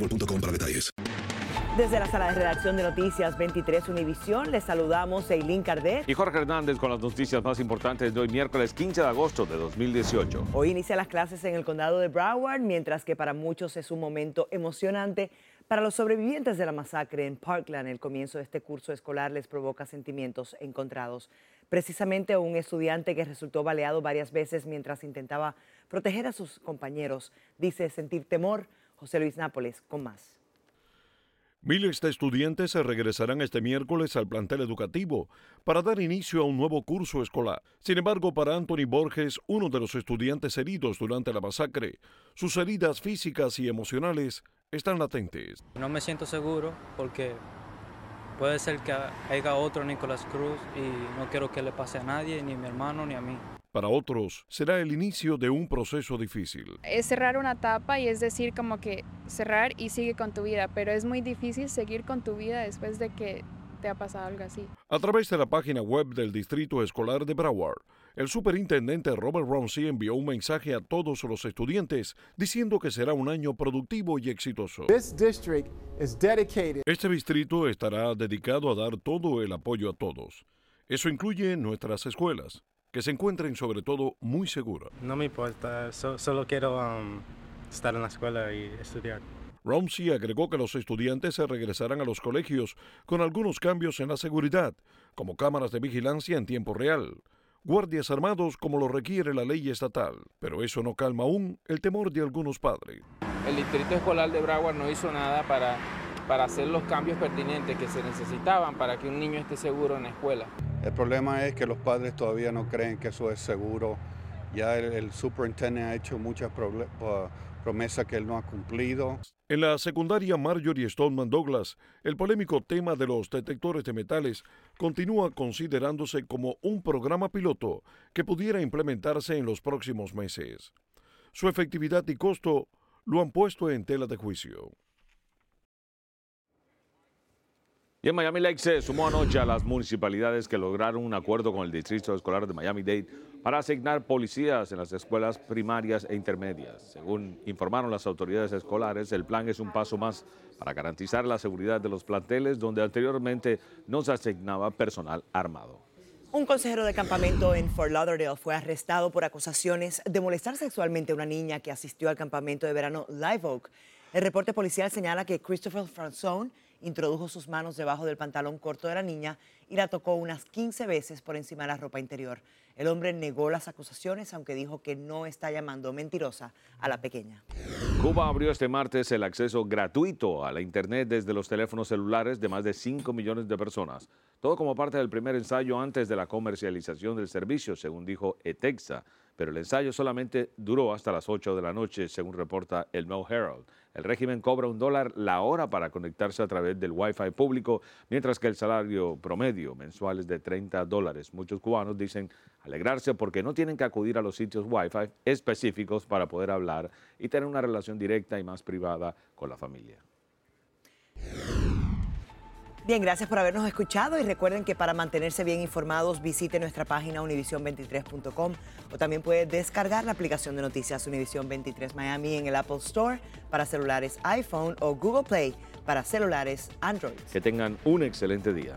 boostmobile.com para detalles. Desde la sala de redacción de Noticias 23 Univisión, les saludamos Eileen Cardet. Y Jorge Hernández con las noticias más importantes de hoy, miércoles 15 de agosto de 2018. Hoy inicia las clases en el condado de Broward, mientras que para muchos es un momento emocionante. Para los sobrevivientes de la masacre en Parkland, el comienzo de este curso escolar les provoca sentimientos encontrados. Precisamente un estudiante que resultó baleado varias veces mientras intentaba proteger a sus compañeros dice sentir temor. José Luis Nápoles con más. Miles de estudiantes se regresarán este miércoles al plantel educativo para dar inicio a un nuevo curso escolar. Sin embargo, para Anthony Borges, uno de los estudiantes heridos durante la masacre, sus heridas físicas y emocionales están latentes. No me siento seguro porque puede ser que haya otro Nicolás Cruz y no quiero que le pase a nadie, ni a mi hermano, ni a mí. Para otros, será el inicio de un proceso difícil. Es cerrar una etapa y es decir como que cerrar y sigue con tu vida, pero es muy difícil seguir con tu vida después de que te ha pasado algo así. A través de la página web del Distrito Escolar de Broward, el superintendente Robert Romsey envió un mensaje a todos los estudiantes diciendo que será un año productivo y exitoso. Este distrito estará dedicado a dar todo el apoyo a todos. Eso incluye nuestras escuelas, que se encuentren sobre todo muy seguras. No me importa, so- solo quiero um, estar en la escuela y estudiar. Romsey agregó que los estudiantes se regresarán a los colegios con algunos cambios en la seguridad, como cámaras de vigilancia en tiempo real, guardias armados como lo requiere la ley estatal, pero eso no calma aún el temor de algunos padres. El Distrito Escolar de Broward no hizo nada para, para hacer los cambios pertinentes que se necesitaban para que un niño esté seguro en la escuela. El problema es que los padres todavía no creen que eso es seguro. Ya el, el superintendente ha hecho muchas promesas que él no ha cumplido. En la secundaria Marjorie Stoneman Douglas, el polémico tema de los detectores de metales continúa considerándose como un programa piloto que pudiera implementarse en los próximos meses. Su efectividad y costo lo han puesto en tela de juicio. Y en Miami Lakes se sumó anoche a las municipalidades que lograron un acuerdo con el Distrito Escolar de Miami-Dade para asignar policías en las escuelas primarias e intermedias. Según informaron las autoridades escolares, el plan es un paso más para garantizar la seguridad de los planteles donde anteriormente no se asignaba personal armado. Un consejero de campamento en Fort Lauderdale fue arrestado por acusaciones de molestar sexualmente a una niña que asistió al campamento de verano Live Oak. El reporte policial señala que Christopher Franzone introdujo sus manos debajo del pantalón corto de la niña y la tocó unas 15 veces por encima de la ropa interior. El hombre negó las acusaciones, aunque dijo que no está llamando mentirosa a la pequeña. Cuba abrió este martes el acceso gratuito a la Internet desde los teléfonos celulares de más de 5 millones de personas. Todo como parte del primer ensayo antes de la comercialización del servicio, según dijo ETEXA. Pero el ensayo solamente duró hasta las 8 de la noche, según reporta el No Herald. El régimen cobra un dólar la hora para conectarse a través del Wi-Fi público, mientras que el salario promedio mensual es de 30 dólares. Muchos cubanos dicen alegrarse porque no tienen que acudir a los sitios Wi-Fi específicos para poder hablar y tener una relación directa y más privada con la familia. Bien, gracias por habernos escuchado y recuerden que para mantenerse bien informados visite nuestra página univision23.com o también puede descargar la aplicación de noticias Univision 23 Miami en el Apple Store para celulares iPhone o Google Play para celulares Android. Que tengan un excelente día.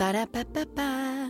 Ba-da-ba-ba-ba.